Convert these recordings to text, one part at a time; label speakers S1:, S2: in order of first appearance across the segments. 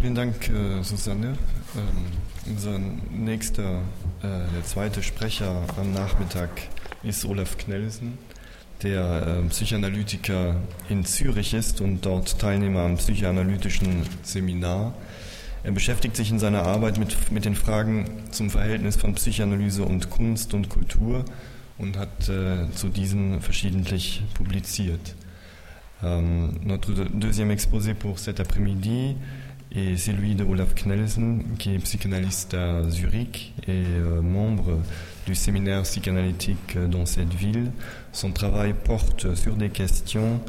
S1: Vielen Dank, äh, Susanne. Ähm, unser nächster, äh, der zweite Sprecher am Nachmittag ist Olaf Knellsen, der äh, Psychoanalytiker in Zürich ist und dort Teilnehmer am psychoanalytischen Seminar. Er beschäftigt sich in seiner Arbeit mit, mit den Fragen zum Verhältnis von Psychoanalyse und Kunst und Kultur und hat äh, zu diesen verschiedentlich publiziert. Euh, notre deuxième exposé pour cet après-midi est celui de Olaf Knelsen, qui est psychanalyste à Zurich et euh, membre du séminaire psychanalytique dans cette ville. Son travail porte sur des questions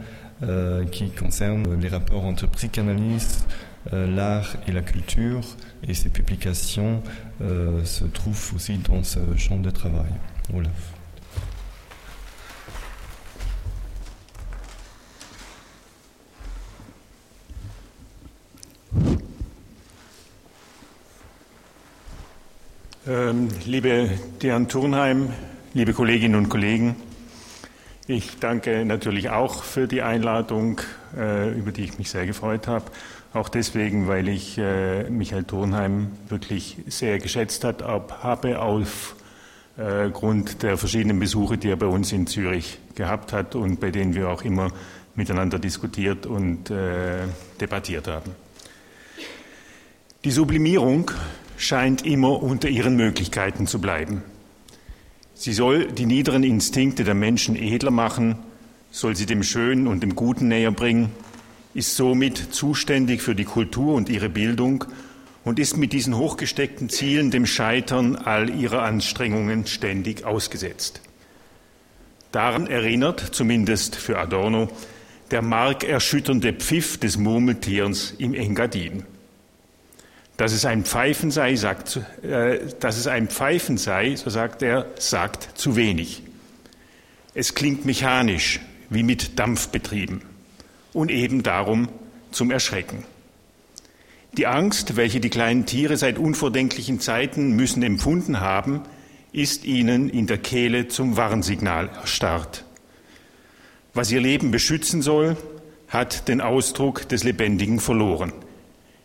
S1: euh, qui concernent les rapports entre psychanalyse, l'art et la culture, et ses publications se trouvent aussi dans ce champ de travail. Olaf.
S2: Liebe Diane Turnheim, liebe Kolleginnen und Kollegen, ich danke natürlich auch für die Einladung, äh, über die ich mich sehr gefreut habe. Auch deswegen, weil ich äh, Michael Turnheim wirklich sehr geschätzt habe aufgrund äh, der verschiedenen Besuche, die er bei uns in Zürich gehabt hat und bei denen wir auch immer miteinander diskutiert und debattiert haben. Die Sublimierung scheint immer unter ihren Möglichkeiten zu bleiben. Sie soll die niederen Instinkte der Menschen edler machen, soll sie dem Schönen und dem Guten näher bringen, ist somit zuständig für die Kultur und ihre Bildung und ist mit diesen hochgesteckten Zielen dem Scheitern all ihrer Anstrengungen ständig ausgesetzt. Daran erinnert, zumindest für Adorno, der markerschütternde Pfiff des Murmeltierens im Engadin. Dass es ein Pfeifen sei, sagt, äh, dass es ein Pfeifen sei, so sagt er, sagt zu wenig. Es klingt mechanisch, wie mit Dampf betrieben und eben darum zum Erschrecken. Die Angst, welche die kleinen Tiere seit unvordenklichen Zeiten müssen empfunden haben, ist ihnen in der Kehle zum Warnsignal erstarrt. Was ihr Leben beschützen soll, hat den Ausdruck des Lebendigen verloren.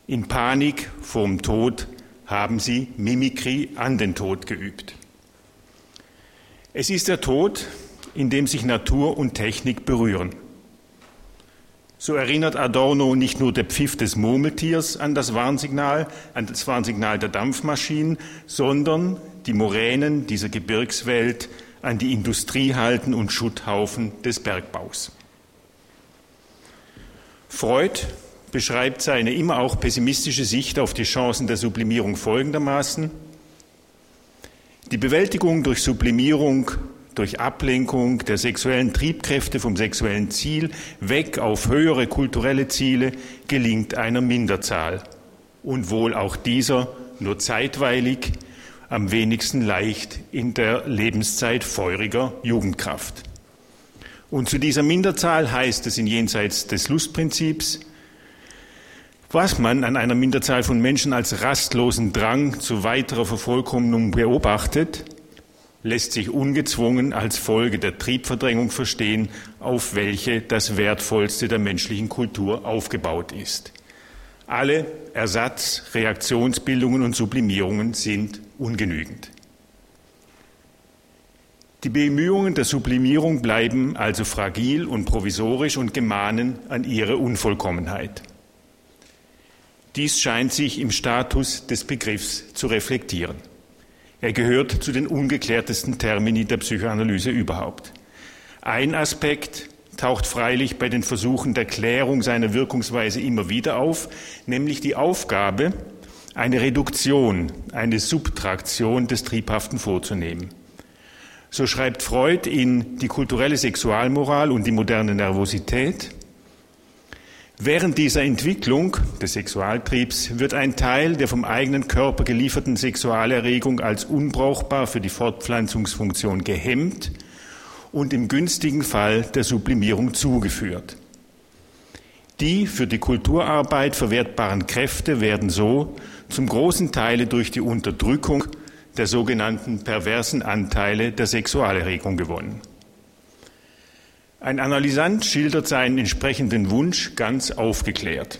S2: In Panik vorm Tod haben sie Mimikrie an den Tod geübt. Es ist der Tod, in dem sich Natur und Technik berühren. So erinnert Adorno nicht nur der Pfiff des Murmeltiers an das Warnsignal, an das Warnsignal der Dampfmaschinen, sondern die Moränen dieser Gebirgswelt an die Industriehalten und Schutthaufen des Bergbaus. Freud beschreibt seine immer auch pessimistische Sicht auf die Chancen der Sublimierung folgendermaßen. Die Bewältigung durch Sublimierung, durch Ablenkung der sexuellen Triebkräfte vom sexuellen Ziel weg auf höhere kulturelle Ziele gelingt einer Minderzahl und wohl auch dieser nur zeitweilig, am wenigsten leicht in der Lebenszeit feuriger Jugendkraft. Und zu dieser Minderzahl heißt es in jenseits des Lustprinzips, was man an einer Minderzahl von Menschen als rastlosen Drang zu weiterer Vervollkommnung beobachtet, lässt sich ungezwungen als Folge der Triebverdrängung verstehen, auf welche das Wertvollste der menschlichen Kultur aufgebaut ist. Alle Ersatz-, Reaktionsbildungen und Sublimierungen sind ungenügend. Die Bemühungen der Sublimierung bleiben also fragil und provisorisch und gemahnen an ihre Unvollkommenheit. Dies scheint sich im Status des Begriffs zu reflektieren. Er gehört zu den ungeklärtesten Termini der Psychoanalyse überhaupt. Ein Aspekt taucht freilich bei den Versuchen der Klärung seiner Wirkungsweise immer wieder auf, nämlich die Aufgabe, eine Reduktion, eine Subtraktion des Triebhaften vorzunehmen. So schreibt Freud in Die kulturelle Sexualmoral und die moderne Nervosität, Während dieser Entwicklung des Sexualtriebs wird ein Teil der vom eigenen Körper gelieferten Sexualerregung als unbrauchbar für die Fortpflanzungsfunktion gehemmt und im günstigen Fall der Sublimierung zugeführt. Die für die Kulturarbeit verwertbaren Kräfte werden so zum großen Teile durch die Unterdrückung der sogenannten perversen Anteile der Sexualerregung gewonnen. Ein Analysant schildert seinen entsprechenden Wunsch ganz aufgeklärt.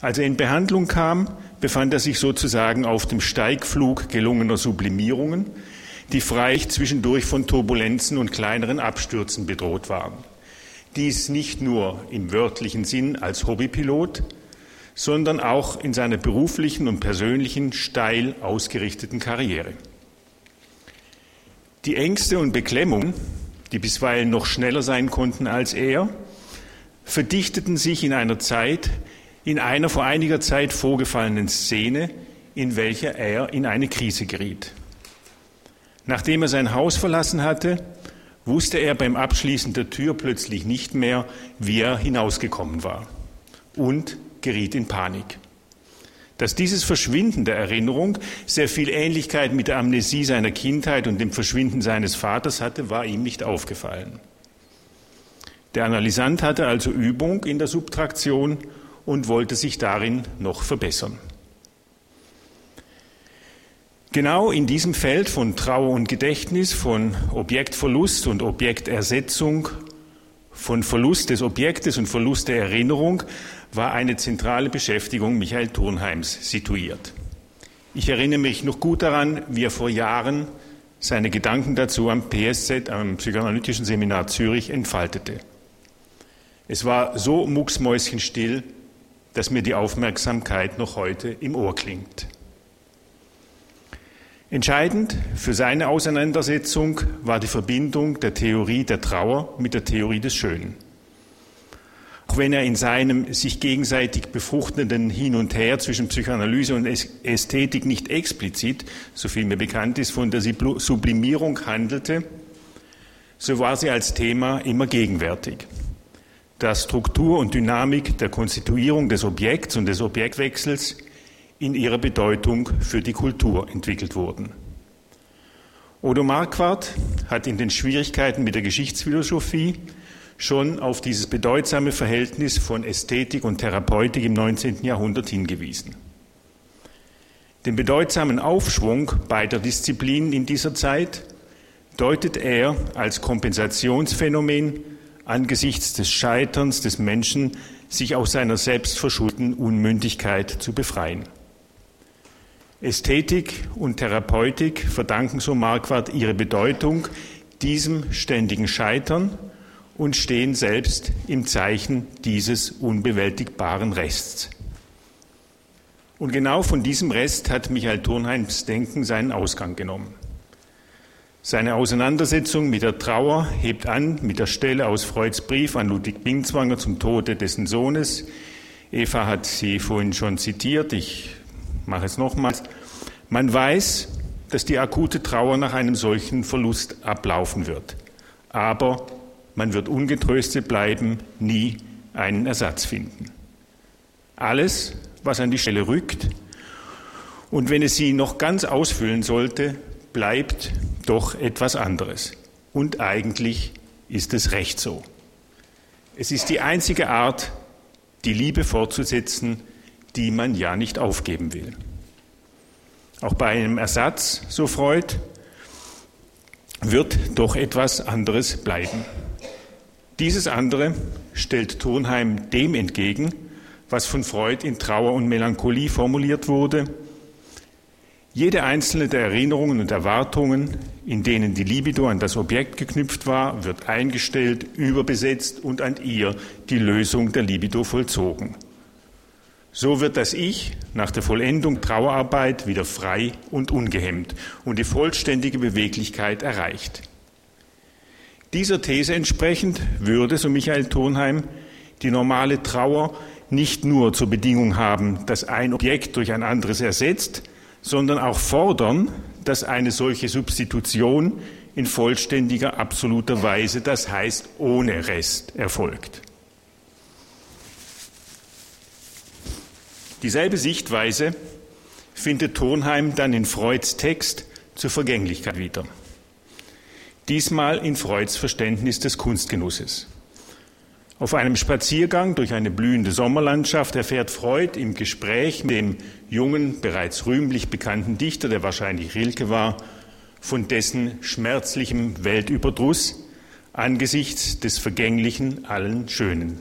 S2: Als er in Behandlung kam, befand er sich sozusagen auf dem Steigflug gelungener Sublimierungen, die freilich zwischendurch von Turbulenzen und kleineren Abstürzen bedroht waren. Dies nicht nur im wörtlichen Sinn als Hobbypilot, sondern auch in seiner beruflichen und persönlichen steil ausgerichteten Karriere. Die Ängste und Beklemmung, die bisweilen noch schneller sein konnten als er, verdichteten sich in einer Zeit, in einer vor einiger Zeit vorgefallenen Szene, in welcher er in eine Krise geriet. Nachdem er sein Haus verlassen hatte, wusste er beim Abschließen der Tür plötzlich nicht mehr, wie er hinausgekommen war und geriet in Panik. Dass dieses Verschwinden der Erinnerung sehr viel Ähnlichkeit mit der Amnesie seiner Kindheit und dem Verschwinden seines Vaters hatte, war ihm nicht aufgefallen. Der Analysant hatte also Übung in der Subtraktion und wollte sich darin noch verbessern. Genau in diesem Feld von Trauer und Gedächtnis, von Objektverlust und Objektersetzung, von Verlust des Objektes und Verlust der Erinnerung war eine zentrale Beschäftigung Michael Turnheims situiert. Ich erinnere mich noch gut daran, wie er vor Jahren seine Gedanken dazu am PSZ, am Psychoanalytischen Seminar Zürich, entfaltete. Es war so mucksmäuschenstill, dass mir die Aufmerksamkeit noch heute im Ohr klingt. Entscheidend für seine Auseinandersetzung war die Verbindung der Theorie der Trauer mit der Theorie des Schönen. Auch wenn er in seinem sich gegenseitig befruchtenden Hin und Her zwischen Psychoanalyse und Ästhetik nicht explizit, so viel mir bekannt ist, von der Sublimierung handelte, so war sie als Thema immer gegenwärtig. Da Struktur und Dynamik der Konstituierung des Objekts und des Objektwechsels in ihrer Bedeutung für die Kultur entwickelt wurden. Odo Marquardt hat in den Schwierigkeiten mit der Geschichtsphilosophie schon auf dieses bedeutsame Verhältnis von Ästhetik und Therapeutik im 19. Jahrhundert hingewiesen. Den bedeutsamen Aufschwung beider Disziplinen in dieser Zeit deutet er als Kompensationsphänomen angesichts des Scheiterns des Menschen, sich aus seiner selbstverschuldeten Unmündigkeit zu befreien. Ästhetik und Therapeutik verdanken so Marquardt ihre Bedeutung diesem ständigen Scheitern und stehen selbst im Zeichen dieses unbewältigbaren Rests. Und genau von diesem Rest hat Michael Turnheims Denken seinen Ausgang genommen. Seine Auseinandersetzung mit der Trauer hebt an mit der Stelle aus Freuds Brief an Ludwig Binswanger zum Tode dessen Sohnes. Eva hat sie vorhin schon zitiert. Ich mache es nochmals. Man weiß, dass die akute Trauer nach einem solchen Verlust ablaufen wird. Aber man wird ungetröstet bleiben, nie einen Ersatz finden. Alles, was an die Stelle rückt, und wenn es sie noch ganz ausfüllen sollte, bleibt doch etwas anderes. Und eigentlich ist es recht so. Es ist die einzige Art, die Liebe fortzusetzen, die man ja nicht aufgeben will. Auch bei einem Ersatz, so Freud, wird doch etwas anderes bleiben. Dieses andere stellt Turnheim dem entgegen, was von Freud in Trauer und Melancholie formuliert wurde. Jede einzelne der Erinnerungen und Erwartungen, in denen die Libido an das Objekt geknüpft war, wird eingestellt, überbesetzt und an ihr die Lösung der Libido vollzogen. So wird das Ich nach der Vollendung Trauerarbeit wieder frei und ungehemmt und die vollständige Beweglichkeit erreicht. Dieser These entsprechend würde, so Michael Turnheim, die normale Trauer nicht nur zur Bedingung haben, dass ein Objekt durch ein anderes ersetzt, sondern auch fordern, dass eine solche Substitution in vollständiger, absoluter Weise, das heißt ohne Rest, erfolgt. Dieselbe Sichtweise findet Turnheim dann in Freuds Text zur Vergänglichkeit wieder. Diesmal in Freuds Verständnis des Kunstgenusses. Auf einem Spaziergang durch eine blühende Sommerlandschaft erfährt Freud im Gespräch mit dem jungen, bereits rühmlich bekannten Dichter, der wahrscheinlich Rilke war, von dessen schmerzlichem Weltüberdruss angesichts des Vergänglichen allen Schönen.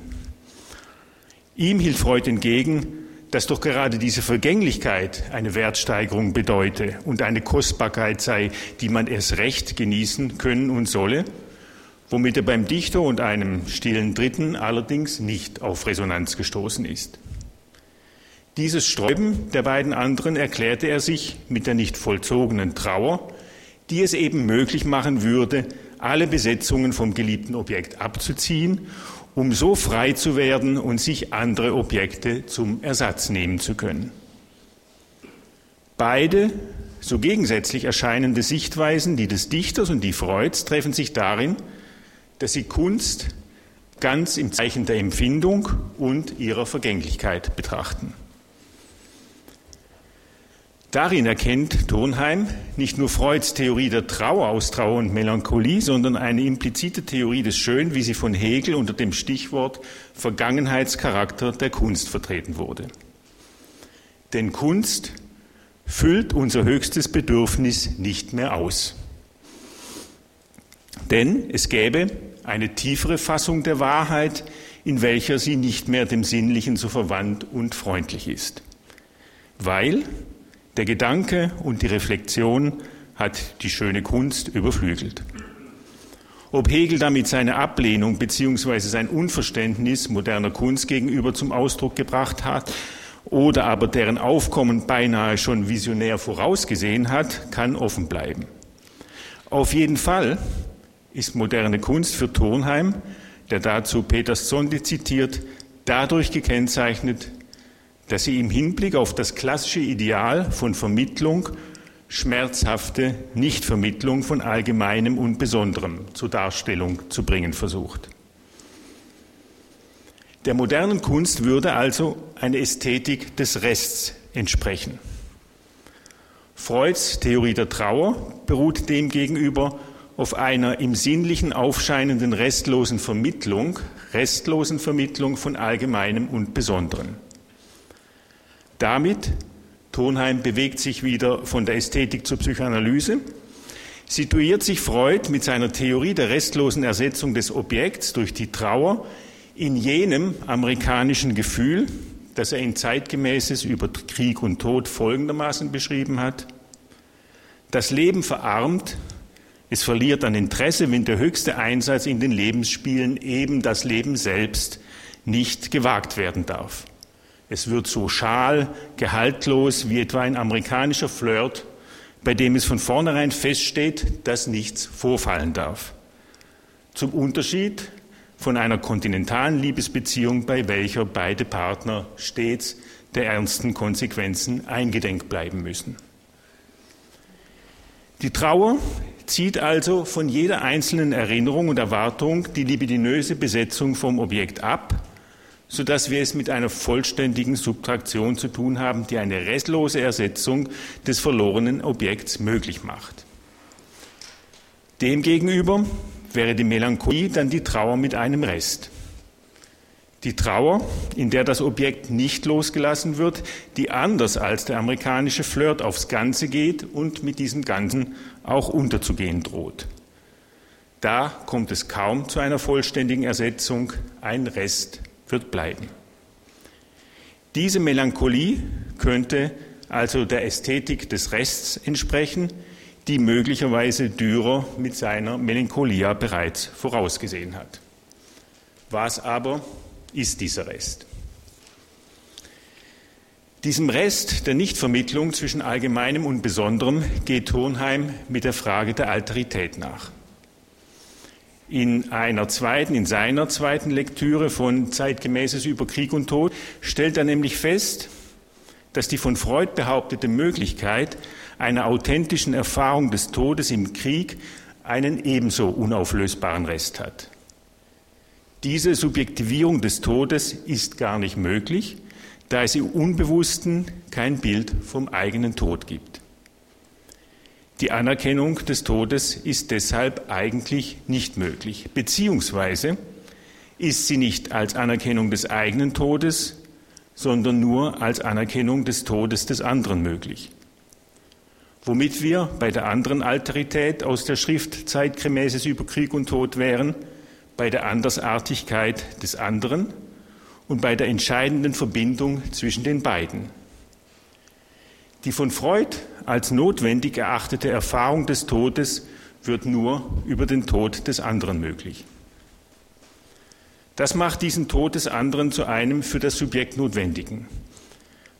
S2: Ihm hielt Freud entgegen, dass doch gerade diese Vergänglichkeit eine Wertsteigerung bedeute und eine Kostbarkeit sei, die man erst recht genießen können und solle, womit er beim Dichter und einem stillen Dritten allerdings nicht auf Resonanz gestoßen ist. Dieses Sträuben der beiden anderen erklärte er sich mit der nicht vollzogenen Trauer, die es eben möglich machen würde, alle Besetzungen vom geliebten Objekt abzuziehen um so frei zu werden und sich andere Objekte zum Ersatz nehmen zu können. Beide so gegensätzlich erscheinende Sichtweisen, die des Dichters und die Freuds, treffen sich darin, dass sie Kunst ganz im Zeichen der Empfindung und ihrer Vergänglichkeit betrachten. Darin erkennt Turnheim nicht nur Freuds Theorie der Trauer aus Trauer und Melancholie, sondern eine implizite Theorie des Schön, wie sie von Hegel unter dem Stichwort Vergangenheitscharakter der Kunst vertreten wurde. Denn Kunst füllt unser höchstes Bedürfnis nicht mehr aus. Denn es gäbe eine tiefere Fassung der Wahrheit, in welcher sie nicht mehr dem Sinnlichen so verwandt und freundlich ist. Weil, der Gedanke und die Reflexion hat die schöne Kunst überflügelt. Ob Hegel damit seine Ablehnung bzw. sein Unverständnis moderner Kunst gegenüber zum Ausdruck gebracht hat oder aber deren Aufkommen beinahe schon visionär vorausgesehen hat, kann offen bleiben. Auf jeden Fall ist moderne Kunst für Turnheim, der dazu Peters Zondi zitiert, dadurch gekennzeichnet, dass sie im Hinblick auf das klassische Ideal von Vermittlung schmerzhafte Nichtvermittlung von Allgemeinem und Besonderem zur Darstellung zu bringen versucht. Der modernen Kunst würde also eine Ästhetik des Rests entsprechen. Freuds Theorie der Trauer beruht demgegenüber auf einer im Sinnlichen aufscheinenden restlosen Vermittlung, restlosen Vermittlung von Allgemeinem und Besonderem. Damit, Tonheim bewegt sich wieder von der Ästhetik zur Psychoanalyse, situiert sich Freud mit seiner Theorie der restlosen Ersetzung des Objekts durch die Trauer in jenem amerikanischen Gefühl, das er in zeitgemäßes über Krieg und Tod folgendermaßen beschrieben hat. Das Leben verarmt, es verliert an Interesse, wenn der höchste Einsatz in den Lebensspielen eben das Leben selbst nicht gewagt werden darf. Es wird so schal, gehaltlos wie etwa ein amerikanischer Flirt, bei dem es von vornherein feststeht, dass nichts vorfallen darf. Zum Unterschied von einer kontinentalen Liebesbeziehung, bei welcher beide Partner stets der ernsten Konsequenzen eingedenk bleiben müssen. Die Trauer zieht also von jeder einzelnen Erinnerung und Erwartung die libidinöse Besetzung vom Objekt ab sodass wir es mit einer vollständigen Subtraktion zu tun haben, die eine restlose Ersetzung des verlorenen Objekts möglich macht. Demgegenüber wäre die Melancholie dann die Trauer mit einem Rest. Die Trauer, in der das Objekt nicht losgelassen wird, die anders als der amerikanische Flirt aufs Ganze geht und mit diesem Ganzen auch unterzugehen droht. Da kommt es kaum zu einer vollständigen Ersetzung, ein Rest wird bleiben. Diese Melancholie könnte also der Ästhetik des Rests entsprechen, die möglicherweise Dürer mit seiner Melancholia bereits vorausgesehen hat. Was aber ist dieser Rest? Diesem Rest der Nichtvermittlung zwischen Allgemeinem und Besonderem geht Turnheim mit der Frage der Alterität nach in einer zweiten, in seiner zweiten Lektüre von Zeitgemäßes über Krieg und Tod, stellt er nämlich fest, dass die von Freud behauptete Möglichkeit einer authentischen Erfahrung des Todes im Krieg einen ebenso unauflösbaren Rest hat. Diese Subjektivierung des Todes ist gar nicht möglich, da es im Unbewussten kein Bild vom eigenen Tod gibt. Die Anerkennung des Todes ist deshalb eigentlich nicht möglich, beziehungsweise ist sie nicht als Anerkennung des eigenen Todes, sondern nur als Anerkennung des Todes des anderen möglich. Womit wir bei der anderen Alterität aus der Schrift Zeitgemäßes über Krieg und Tod wären, bei der Andersartigkeit des anderen und bei der entscheidenden Verbindung zwischen den beiden. Die von Freud als notwendig erachtete Erfahrung des Todes wird nur über den Tod des anderen möglich. Das macht diesen Tod des anderen zu einem für das Subjekt Notwendigen,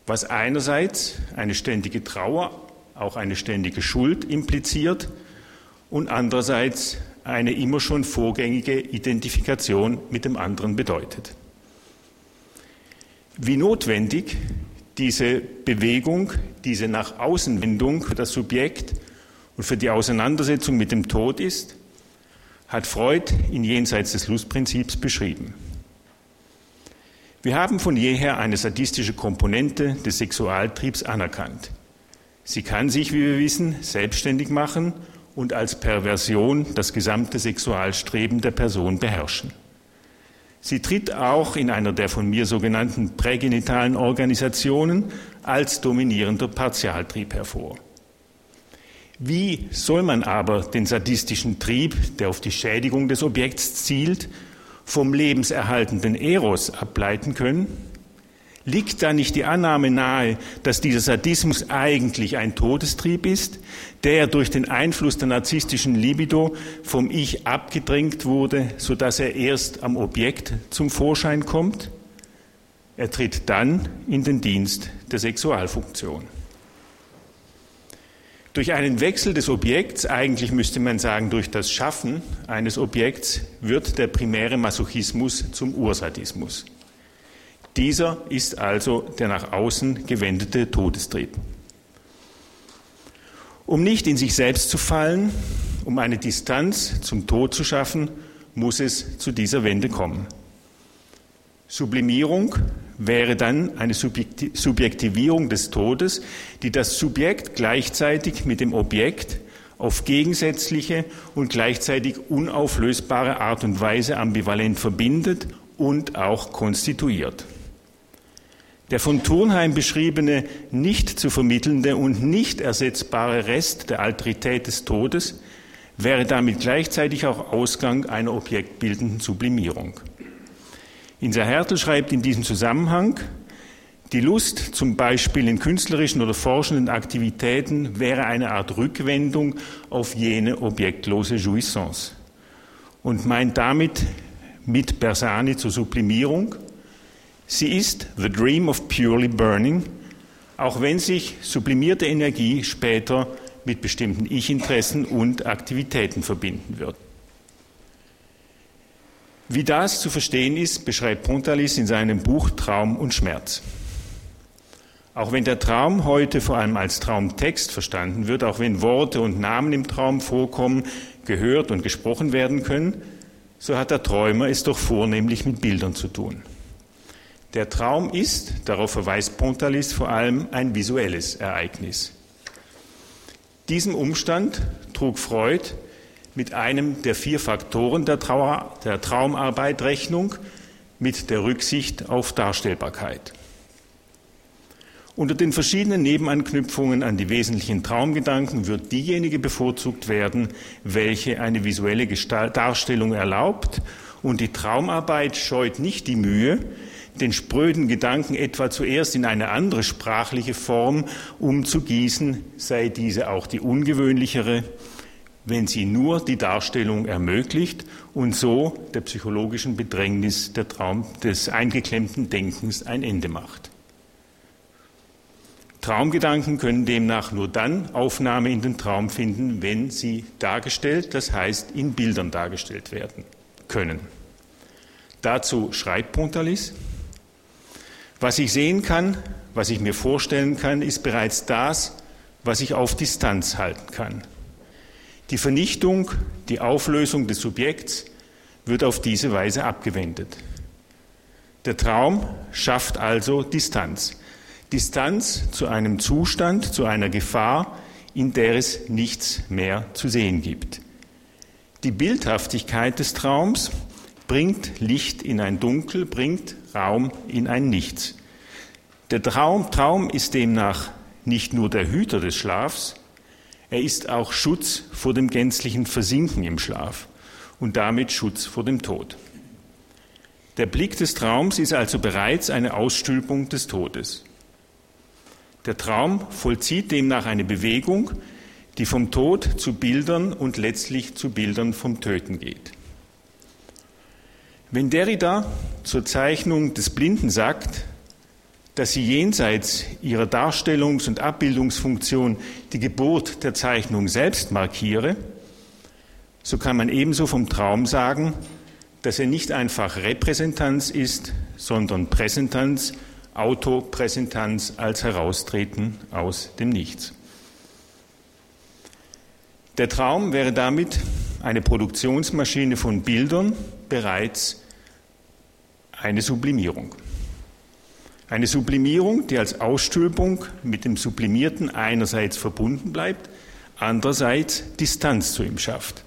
S2: was einerseits eine ständige Trauer, auch eine ständige Schuld impliziert und andererseits eine immer schon vorgängige Identifikation mit dem anderen bedeutet. Wie notwendig diese Bewegung, diese nach Außenwendung für das Subjekt und für die Auseinandersetzung mit dem Tod ist, hat Freud in Jenseits des Lustprinzips beschrieben. Wir haben von jeher eine sadistische Komponente des Sexualtriebs anerkannt. Sie kann sich, wie wir wissen, selbstständig machen und als Perversion das gesamte Sexualstreben der Person beherrschen. Sie tritt auch in einer der von mir sogenannten prägenitalen Organisationen als dominierender Partialtrieb hervor. Wie soll man aber den sadistischen Trieb, der auf die Schädigung des Objekts zielt, vom lebenserhaltenden Eros ableiten können? Liegt da nicht die Annahme nahe, dass dieser Sadismus eigentlich ein Todestrieb ist, der durch den Einfluss der narzisstischen Libido vom Ich abgedrängt wurde, sodass er erst am Objekt zum Vorschein kommt? Er tritt dann in den Dienst der Sexualfunktion. Durch einen Wechsel des Objekts, eigentlich müsste man sagen durch das Schaffen eines Objekts, wird der primäre Masochismus zum Ursadismus. Dieser ist also der nach außen gewendete Todestrieb. Um nicht in sich selbst zu fallen, um eine Distanz zum Tod zu schaffen, muss es zu dieser Wende kommen. Sublimierung wäre dann eine Subjektivierung des Todes, die das Subjekt gleichzeitig mit dem Objekt auf gegensätzliche und gleichzeitig unauflösbare Art und Weise ambivalent verbindet und auch konstituiert. Der von Turnheim beschriebene nicht zu vermittelnde und nicht ersetzbare Rest der Alterität des Todes wäre damit gleichzeitig auch Ausgang einer objektbildenden Sublimierung. Insa Hertel schreibt in diesem Zusammenhang, die Lust zum Beispiel in künstlerischen oder forschenden Aktivitäten wäre eine Art Rückwendung auf jene objektlose Jouissance und meint damit mit Bersani zur Sublimierung Sie ist the dream of purely burning, auch wenn sich sublimierte Energie später mit bestimmten Ich-Interessen und Aktivitäten verbinden wird. Wie das zu verstehen ist, beschreibt Pontalis in seinem Buch Traum und Schmerz. Auch wenn der Traum heute vor allem als Traumtext verstanden wird, auch wenn Worte und Namen im Traum vorkommen, gehört und gesprochen werden können, so hat der Träumer es doch vornehmlich mit Bildern zu tun. Der Traum ist, darauf verweist Pontalis, vor allem ein visuelles Ereignis. Diesem Umstand trug Freud mit einem der vier Faktoren der, Trauer, der Traumarbeit Rechnung, mit der Rücksicht auf Darstellbarkeit. Unter den verschiedenen Nebenanknüpfungen an die wesentlichen Traumgedanken wird diejenige bevorzugt werden, welche eine visuelle Gestalt Darstellung erlaubt, und die Traumarbeit scheut nicht die Mühe, den spröden Gedanken etwa zuerst in eine andere sprachliche Form umzugießen, sei diese auch die ungewöhnlichere, wenn sie nur die Darstellung ermöglicht und so der psychologischen Bedrängnis der Traum, des eingeklemmten Denkens ein Ende macht. Traumgedanken können demnach nur dann Aufnahme in den Traum finden, wenn sie dargestellt, das heißt in Bildern dargestellt werden können. Dazu schreibt Pontalis, was ich sehen kann, was ich mir vorstellen kann, ist bereits das, was ich auf Distanz halten kann. Die Vernichtung, die Auflösung des Subjekts wird auf diese Weise abgewendet. Der Traum schafft also Distanz. Distanz zu einem Zustand, zu einer Gefahr, in der es nichts mehr zu sehen gibt. Die Bildhaftigkeit des Traums bringt Licht in ein Dunkel, bringt Raum in ein Nichts. Der Traum, Traum ist demnach nicht nur der Hüter des Schlafs, er ist auch Schutz vor dem gänzlichen Versinken im Schlaf und damit Schutz vor dem Tod. Der Blick des Traums ist also bereits eine Ausstülpung des Todes. Der Traum vollzieht demnach eine Bewegung, die vom Tod zu Bildern und letztlich zu Bildern vom Töten geht. Wenn Derrida zur Zeichnung des Blinden sagt, dass sie jenseits ihrer Darstellungs- und Abbildungsfunktion die Geburt der Zeichnung selbst markiere, so kann man ebenso vom Traum sagen, dass er nicht einfach Repräsentanz ist, sondern Präsentanz, Autopräsentanz als Heraustreten aus dem Nichts. Der Traum wäre damit eine Produktionsmaschine von Bildern, bereits eine Sublimierung. Eine Sublimierung, die als Ausstülpung mit dem Sublimierten einerseits verbunden bleibt, andererseits Distanz zu ihm schafft.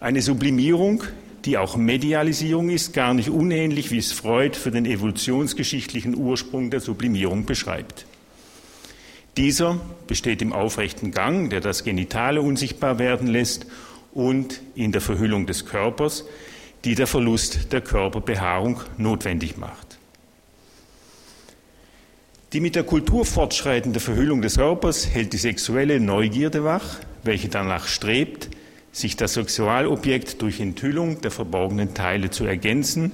S2: Eine Sublimierung, die auch Medialisierung ist, gar nicht unähnlich, wie es Freud für den evolutionsgeschichtlichen Ursprung der Sublimierung beschreibt. Dieser besteht im aufrechten Gang, der das Genitale unsichtbar werden lässt, und in der Verhüllung des Körpers, die der Verlust der Körperbehaarung notwendig macht. Die mit der Kultur fortschreitende Verhüllung des Körpers hält die sexuelle Neugierde wach, welche danach strebt, sich das Sexualobjekt durch Enthüllung der verborgenen Teile zu ergänzen,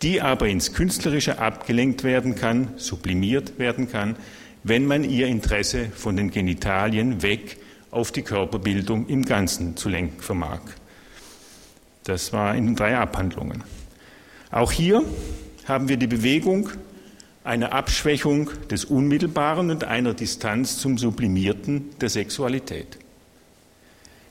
S2: die aber ins Künstlerische abgelenkt werden kann, sublimiert werden kann, wenn man ihr Interesse von den Genitalien weg auf die Körperbildung im Ganzen zu lenken vermag. Das war in drei Abhandlungen. Auch hier haben wir die Bewegung einer Abschwächung des Unmittelbaren und einer Distanz zum Sublimierten der Sexualität.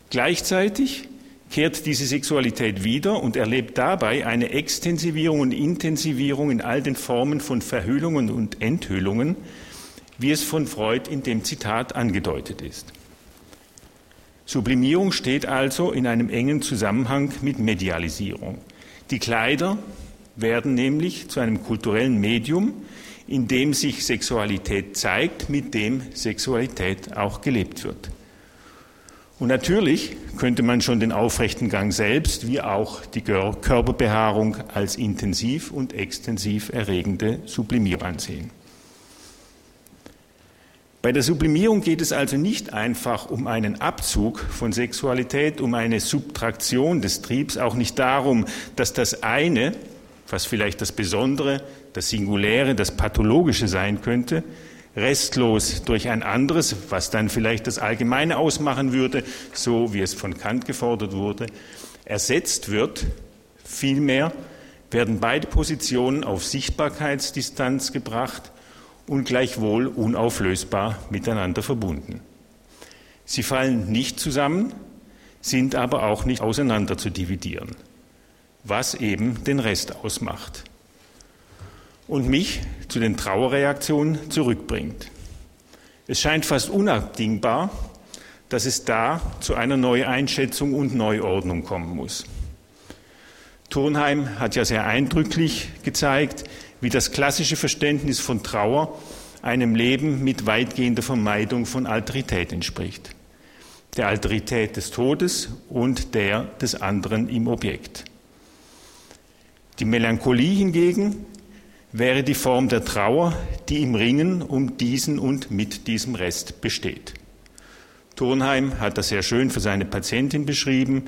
S2: Gleichzeitig kehrt diese Sexualität wieder und erlebt dabei eine Extensivierung und Intensivierung in all den Formen von Verhüllungen und Enthüllungen, wie es von Freud in dem Zitat angedeutet ist. Sublimierung steht also in einem engen Zusammenhang mit Medialisierung. Die Kleider werden nämlich zu einem kulturellen Medium, in dem sich Sexualität zeigt, mit dem Sexualität auch gelebt wird. Und natürlich könnte man schon den aufrechten Gang selbst wie auch die Körperbehaarung als intensiv und extensiv erregende Sublimierung ansehen. Bei der Sublimierung geht es also nicht einfach um einen Abzug von Sexualität, um eine Subtraktion des Triebs, auch nicht darum, dass das eine, was vielleicht das Besondere, das Singuläre, das Pathologische sein könnte, restlos durch ein anderes, was dann vielleicht das Allgemeine ausmachen würde, so wie es von Kant gefordert wurde, ersetzt wird. Vielmehr werden beide Positionen auf Sichtbarkeitsdistanz gebracht und gleichwohl unauflösbar miteinander verbunden. Sie fallen nicht zusammen, sind aber auch nicht auseinander zu dividieren, was eben den Rest ausmacht und mich zu den Trauerreaktionen zurückbringt. Es scheint fast unabdingbar, dass es da zu einer Neueinschätzung und Neuordnung kommen muss. Turnheim hat ja sehr eindrücklich gezeigt, wie das klassische Verständnis von Trauer einem Leben mit weitgehender Vermeidung von Alterität entspricht. Der Alterität des Todes und der des anderen im Objekt. Die Melancholie hingegen wäre die Form der Trauer, die im Ringen um diesen und mit diesem Rest besteht. Turnheim hat das sehr schön für seine Patientin beschrieben.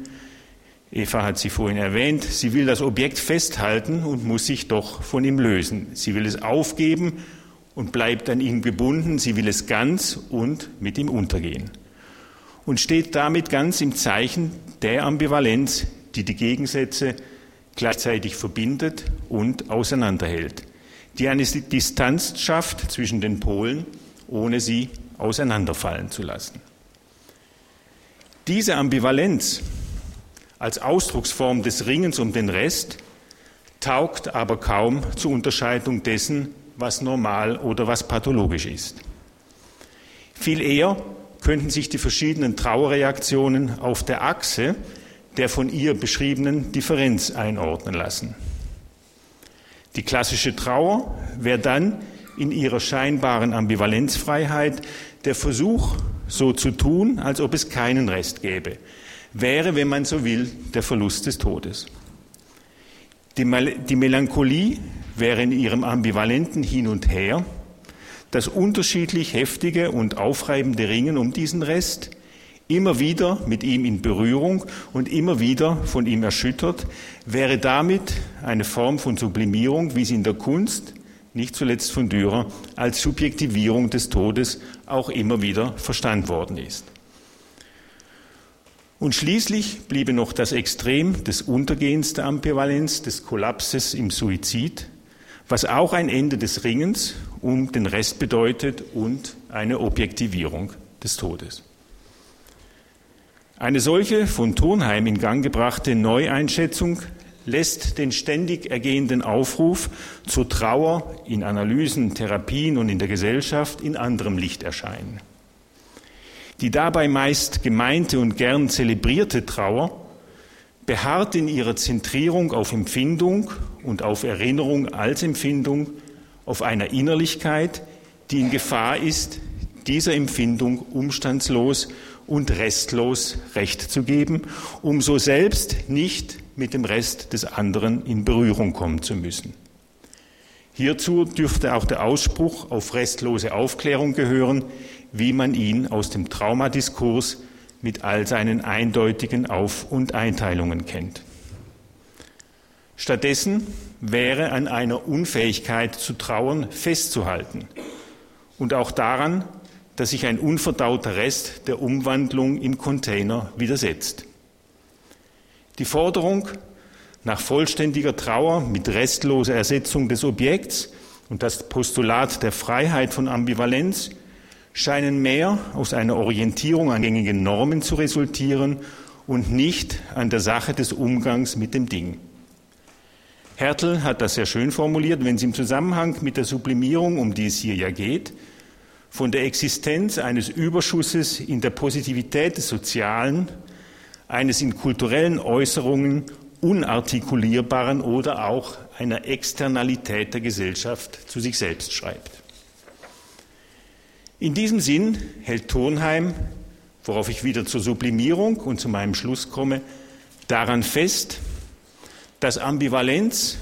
S2: Eva hat sie vorhin erwähnt. Sie will das Objekt festhalten und muss sich doch von ihm lösen. Sie will es aufgeben und bleibt an ihm gebunden. Sie will es ganz und mit ihm untergehen. Und steht damit ganz im Zeichen der Ambivalenz, die die Gegensätze gleichzeitig verbindet und auseinanderhält die eine Distanz schafft zwischen den Polen, ohne sie auseinanderfallen zu lassen. Diese Ambivalenz als Ausdrucksform des Ringens um den Rest taugt aber kaum zur Unterscheidung dessen, was normal oder was pathologisch ist. Viel eher könnten sich die verschiedenen Trauerreaktionen auf der Achse der von ihr beschriebenen Differenz einordnen lassen. Die klassische Trauer wäre dann in ihrer scheinbaren Ambivalenzfreiheit der Versuch, so zu tun, als ob es keinen Rest gäbe. Wäre, wenn man so will, der Verlust des Todes. Die, die Melancholie wäre in ihrem ambivalenten Hin und Her, das unterschiedlich heftige und aufreibende Ringen um diesen Rest, immer wieder mit ihm in Berührung und immer wieder von ihm erschüttert, wäre damit eine Form von Sublimierung, wie sie in der Kunst, nicht zuletzt von Dürer, als Subjektivierung des Todes auch immer wieder verstanden worden ist. Und schließlich bliebe noch das Extrem des Untergehens der Ambivalenz, des Kollapses im Suizid, was auch ein Ende des Ringens um den Rest bedeutet und eine Objektivierung des Todes. Eine solche von Turnheim in Gang gebrachte Neueinschätzung lässt den ständig ergehenden Aufruf zur Trauer in Analysen, Therapien und in der Gesellschaft in anderem Licht erscheinen. Die dabei meist gemeinte und gern zelebrierte Trauer beharrt in ihrer Zentrierung auf Empfindung und auf Erinnerung als Empfindung, auf einer Innerlichkeit, die in Gefahr ist, dieser Empfindung umstandslos und restlos Recht zu geben, um so selbst nicht mit dem Rest des anderen in Berührung kommen zu müssen. Hierzu dürfte auch der Ausspruch auf restlose Aufklärung gehören, wie man ihn aus dem Traumadiskurs mit all seinen eindeutigen Auf- und Einteilungen kennt. Stattdessen wäre an einer Unfähigkeit zu trauern festzuhalten und auch daran, dass sich ein unverdauter Rest der Umwandlung im Container widersetzt. Die Forderung nach vollständiger Trauer mit restloser Ersetzung des Objekts und das Postulat der Freiheit von Ambivalenz scheinen mehr aus einer Orientierung an gängigen Normen zu resultieren und nicht an der Sache des Umgangs mit dem Ding. Hertel hat das sehr schön formuliert, wenn es im Zusammenhang mit der Sublimierung, um die es hier ja geht, von der Existenz eines Überschusses in der Positivität des Sozialen, eines in kulturellen Äußerungen unartikulierbaren oder auch einer Externalität der Gesellschaft zu sich selbst schreibt. In diesem Sinn hält Turnheim, worauf ich wieder zur Sublimierung und zu meinem Schluss komme, daran fest, dass Ambivalenz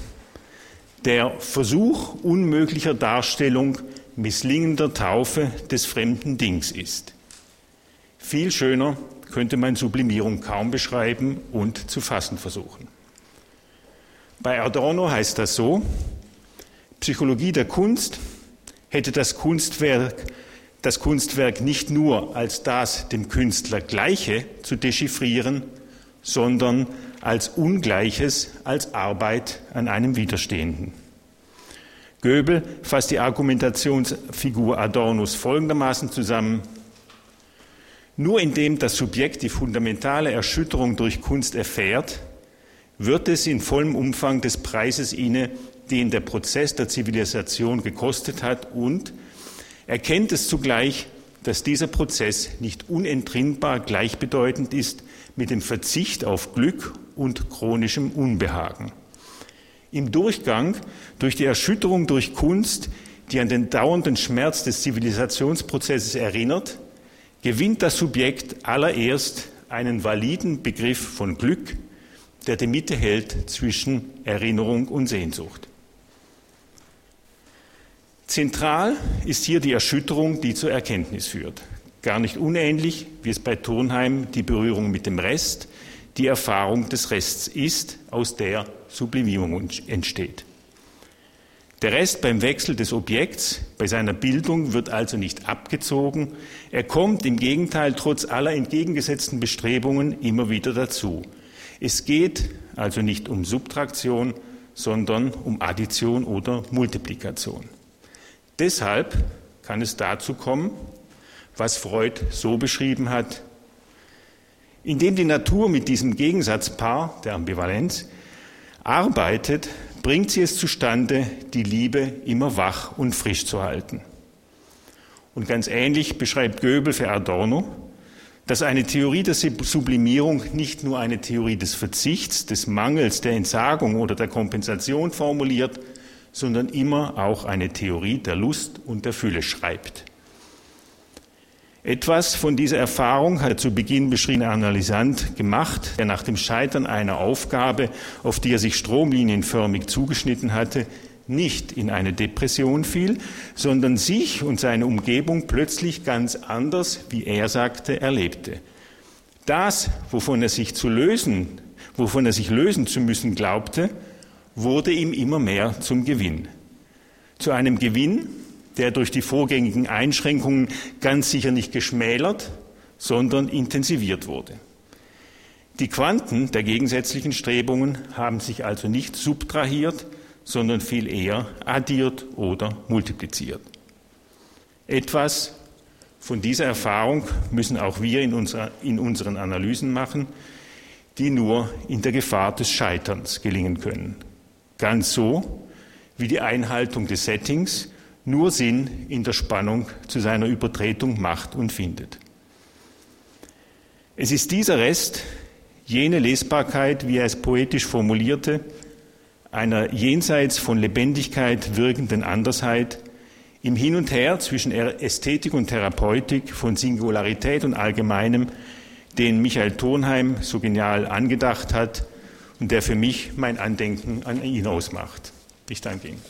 S2: der Versuch unmöglicher Darstellung misslingender Taufe des fremden Dings ist. Viel schöner könnte man Sublimierung kaum beschreiben und zu fassen versuchen. Bei Adorno heißt das so, Psychologie der Kunst hätte das Kunstwerk, das Kunstwerk nicht nur als das dem Künstler gleiche zu dechiffrieren, sondern als Ungleiches, als Arbeit an einem Widerstehenden. Goebel fasst die Argumentationsfigur Adornos folgendermaßen zusammen. Nur indem das Subjekt die fundamentale Erschütterung durch Kunst erfährt, wird es in vollem Umfang des Preises inne, den der Prozess der Zivilisation gekostet hat und erkennt es zugleich, dass dieser Prozess nicht unentrinnbar gleichbedeutend ist mit dem Verzicht auf Glück und chronischem Unbehagen. Im Durchgang durch die Erschütterung durch Kunst, die an den dauernden Schmerz des Zivilisationsprozesses erinnert, gewinnt das Subjekt allererst einen validen Begriff von Glück, der die Mitte hält zwischen Erinnerung und Sehnsucht. Zentral ist hier die Erschütterung, die zur Erkenntnis führt. Gar nicht unähnlich, wie es bei Turnheim die Berührung mit dem Rest, die Erfahrung des Rests ist, aus der Sublimierung entsteht. Der Rest beim Wechsel des Objekts, bei seiner Bildung wird also nicht abgezogen, er kommt im Gegenteil trotz aller entgegengesetzten Bestrebungen immer wieder dazu. Es geht also nicht um Subtraktion, sondern um Addition oder Multiplikation. Deshalb kann es dazu kommen, was Freud so beschrieben hat, indem die Natur mit diesem Gegensatzpaar der Ambivalenz arbeitet, bringt sie es zustande, die Liebe immer wach und frisch zu halten. Und ganz ähnlich beschreibt Goebel für Adorno, dass eine Theorie der Sublimierung nicht nur eine Theorie des Verzichts, des Mangels, der Entsagung oder der Kompensation formuliert, sondern immer auch eine Theorie der Lust und der Fülle schreibt. Etwas von dieser Erfahrung hat zu Beginn beschriebene Analysant gemacht, der nach dem Scheitern einer Aufgabe, auf die er sich stromlinienförmig zugeschnitten hatte, nicht in eine Depression fiel, sondern sich und seine Umgebung plötzlich ganz anders, wie er sagte, erlebte. Das, wovon er sich zu lösen, wovon er sich lösen zu müssen glaubte, wurde ihm immer mehr zum Gewinn. Zu einem Gewinn, der durch die vorgängigen Einschränkungen ganz sicher nicht geschmälert, sondern intensiviert wurde. Die Quanten der gegensätzlichen Strebungen haben sich also nicht subtrahiert, sondern viel eher addiert oder multipliziert. Etwas von dieser Erfahrung müssen auch wir in, unserer, in unseren Analysen machen, die nur in der Gefahr des Scheiterns gelingen können. Ganz so, wie die Einhaltung des Settings nur Sinn in der Spannung zu seiner Übertretung macht und findet. Es ist dieser Rest, jene Lesbarkeit, wie er es poetisch formulierte, einer jenseits von Lebendigkeit wirkenden Andersheit, im Hin und Her zwischen Ästhetik und Therapeutik, von Singularität und Allgemeinem, den Michael Thurnheim so genial angedacht hat und der für mich mein Andenken an ihn ausmacht. Ich danke Ihnen.